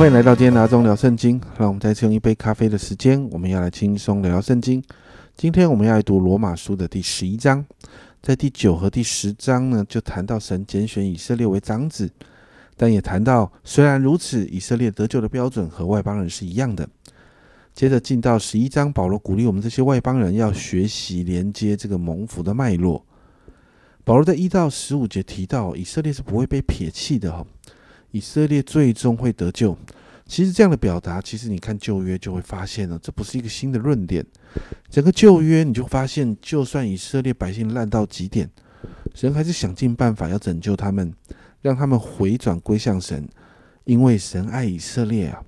欢迎来到今天拿中聊圣经。让我们再次用一杯咖啡的时间，我们要来轻松聊聊圣经。今天我们要来读罗马书的第十一章，在第九和第十章呢，就谈到神拣选以色列为长子，但也谈到虽然如此，以色列得救的标准和外邦人是一样的。接着进到十一章，保罗鼓励我们这些外邦人要学习连接这个蒙福的脉络。保罗在一到十五节提到，以色列是不会被撇弃的哈，以色列最终会得救。其实这样的表达，其实你看旧约就会发现了，这不是一个新的论点。整个旧约你就发现，就算以色列百姓烂到极点，神还是想尽办法要拯救他们，让他们回转归向神，因为神爱以色列啊。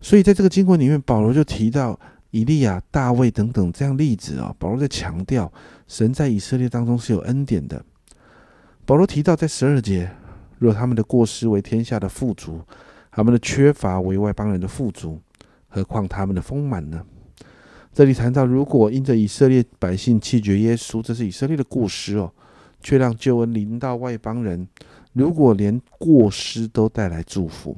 所以在这个经文里面，保罗就提到以利亚、大卫等等这样例子啊。保罗在强调，神在以色列当中是有恩典的。保罗提到在十二节，若他们的过失为天下的富足，他们的缺乏为外邦人的富足，何况他们的丰满呢？这里谈到，如果因着以色列百姓弃绝耶稣，这是以色列的过失哦，却让救恩临到外邦人，如果连过失都带来祝福。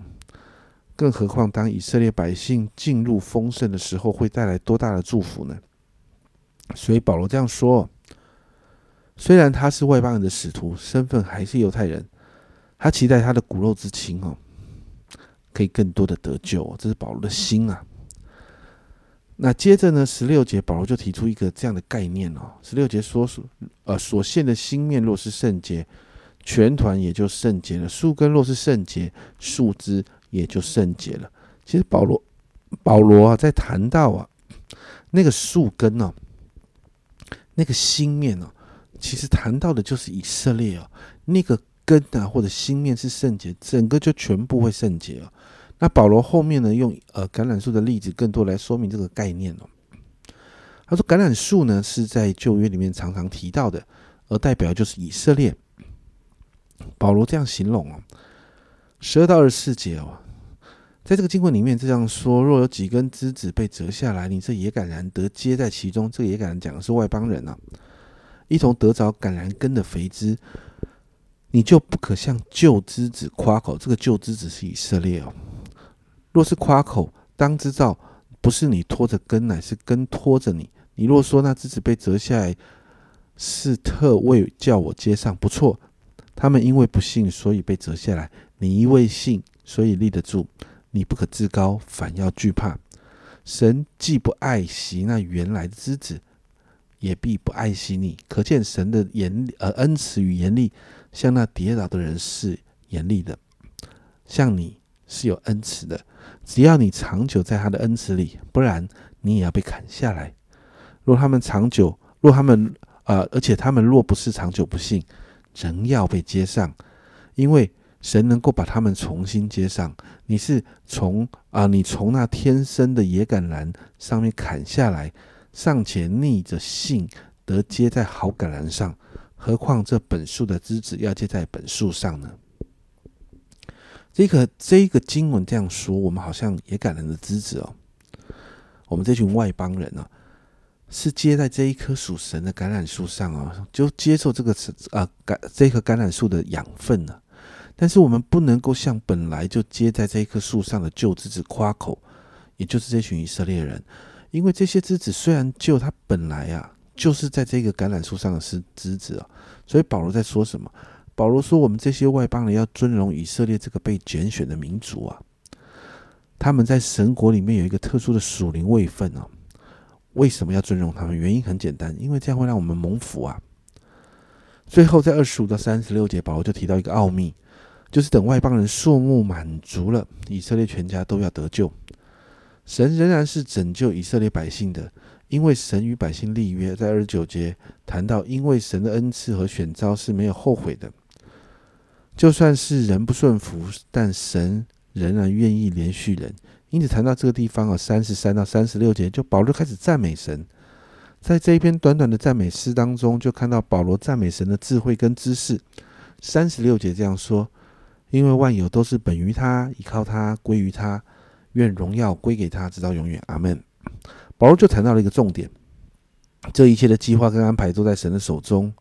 更何况，当以色列百姓进入丰盛的时候，会带来多大的祝福呢？所以保罗这样说：，虽然他是外邦人的使徒，身份还是犹太人，他期待他的骨肉之亲哦，可以更多的得救哦。这是保罗的心啊。那接着呢，十六节保罗就提出一个这样的概念哦。十六节说：，所呃所现的心面若是圣洁，全团也就圣洁了；树根若是圣洁，树枝。也就圣洁了。其实保罗，保罗啊，在谈到啊那个树根呢，那个心面呢，其实谈到的就是以色列啊，那个根啊或者心面是圣洁，整个就全部会圣洁了。那保罗后面呢，用呃橄榄树的例子，更多来说明这个概念哦。他说，橄榄树呢是在旧约里面常常提到的，而代表就是以色列。保罗这样形容哦，十二到二十四节哦。在这个经文里面这样说：若有几根枝子被折下来，你这野橄榄得接在其中。这个野橄榄讲的是外邦人啊，一同得着橄榄根的肥枝，你就不可向旧枝子夸口。这个旧枝子是以色列哦。若是夸口，当知道不是你拖着根，乃是根拖着你。你若说那枝子被折下来是特为叫我接上，不错。他们因为不信，所以被折下来；你因为信，所以立得住。你不可自高，反要惧怕。神既不爱惜那原来的枝子，也必不爱惜你。可见神的严呃恩慈与严厉，像那跌倒的人是严厉的，像你是有恩慈的。只要你长久在他的恩慈里，不然你也要被砍下来。若他们长久，若他们呃，而且他们若不是长久不幸，仍要被接上，因为。神能够把他们重新接上，你是从啊，你从那天生的野橄榄上面砍下来，尚且逆着性得接在好橄榄上，何况这本树的枝子要接在本树上呢？这个这个经文这样说，我们好像也感人的枝子哦，我们这群外邦人呢，是接在这一棵属神的橄榄树上哦，就接受这个啊橄这棵橄榄树的养分呢。但是我们不能够像本来就接在这一棵树上的旧枝子夸口，也就是这群以色列人，因为这些枝子虽然就它本来啊就是在这个橄榄树上的是枝子啊，所以保罗在说什么？保罗说我们这些外邦人要尊荣以色列这个被拣选的民族啊，他们在神国里面有一个特殊的属灵位分啊。为什么要尊荣他们？原因很简单，因为这样会让我们蒙福啊。最后在二十五到三十六节，保罗就提到一个奥秘。就是等外邦人数目满足了，以色列全家都要得救。神仍然是拯救以色列百姓的，因为神与百姓立约，在二十九节谈到，因为神的恩赐和选召是没有后悔的。就算是人不顺服，但神仍然愿意连续人。因此谈到这个地方啊，三十三到三十六节，就保罗开始赞美神。在这一篇短短的赞美诗当中，就看到保罗赞美神的智慧跟知识。三十六节这样说。因为万有都是本于他，依靠他，归于他，愿荣耀归给他，直到永远。阿门。保罗就谈到了一个重点：这一切的计划跟安排都在神的手中，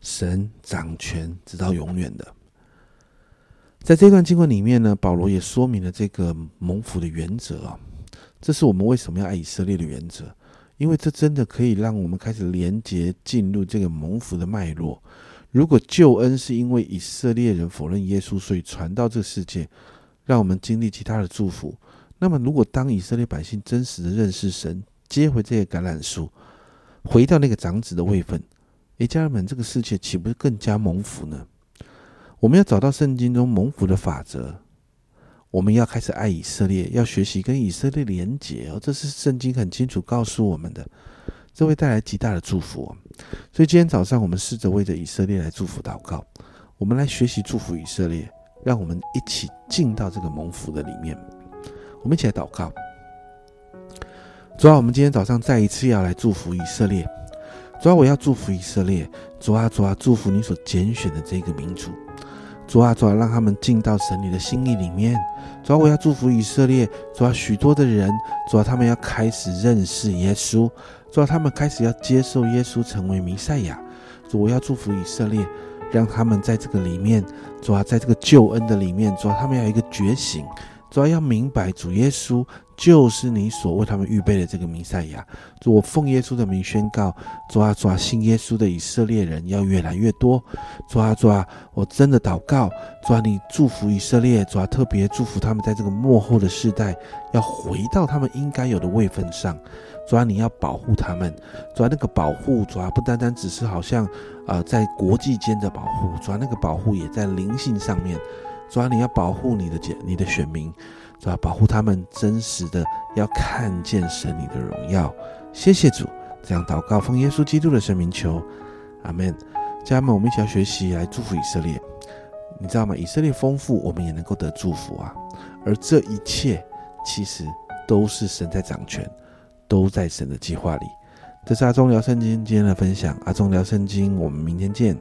神掌权直到永远的。在这段经文里面呢，保罗也说明了这个蒙福的原则啊，这是我们为什么要爱以色列的原则，因为这真的可以让我们开始连接进入这个蒙福的脉络。如果救恩是因为以色列人否认耶稣，所以传到这世界，让我们经历其他的祝福，那么如果当以色列百姓真实的认识神，接回这个橄榄树，回到那个长子的位分，诶，家人们，这个世界岂不是更加蒙福呢？我们要找到圣经中蒙福的法则，我们要开始爱以色列，要学习跟以色列连结哦，这是圣经很清楚告诉我们的。这会带来极大的祝福，所以今天早上我们试着为着以色列来祝福祷告，我们来学习祝福以色列，让我们一起进到这个蒙福的里面。我们一起来祷告。主啊，我们今天早上再一次要来祝福以色列。主啊，我要祝福以色列。主啊，主啊，祝福你所拣选的这个民族。主啊，主啊，让他们进到神你的心意里面。主啊，我要祝福以色列。主啊，许多的人，主啊，他们要开始认识耶稣。主啊，他们开始要接受耶稣成为弥赛亚。主，我要祝福以色列，让他们在这个里面，主啊，在这个救恩的里面，主啊，他们要有一个觉醒。主要要明白，主耶稣就是你所为他们预备的这个弥赛亚。主，我奉耶稣的名宣告：主啊，主啊，信耶稣的以色列人要越来越多。主啊，主啊，我真的祷告，主啊，你祝福以色列，主啊，特别祝福他们在这个幕后的世代，要回到他们应该有的位分上。主啊，你要保护他们。主啊，那个保护，主啊，不单单只是好像啊，在国际间的保护，主啊，那个保护也在灵性上面。主啊，你要保护你的姐、你的选民，主啊，保护他们真实的要看见神你的荣耀。谢谢主，这样祷告，奉耶稣基督的圣名求，阿门。家人们，我们一起要学习来祝福以色列。你知道吗？以色列丰富，我们也能够得祝福啊。而这一切其实都是神在掌权，都在神的计划里。这是阿忠聊圣经今天的分享。阿忠聊圣经，我们明天见。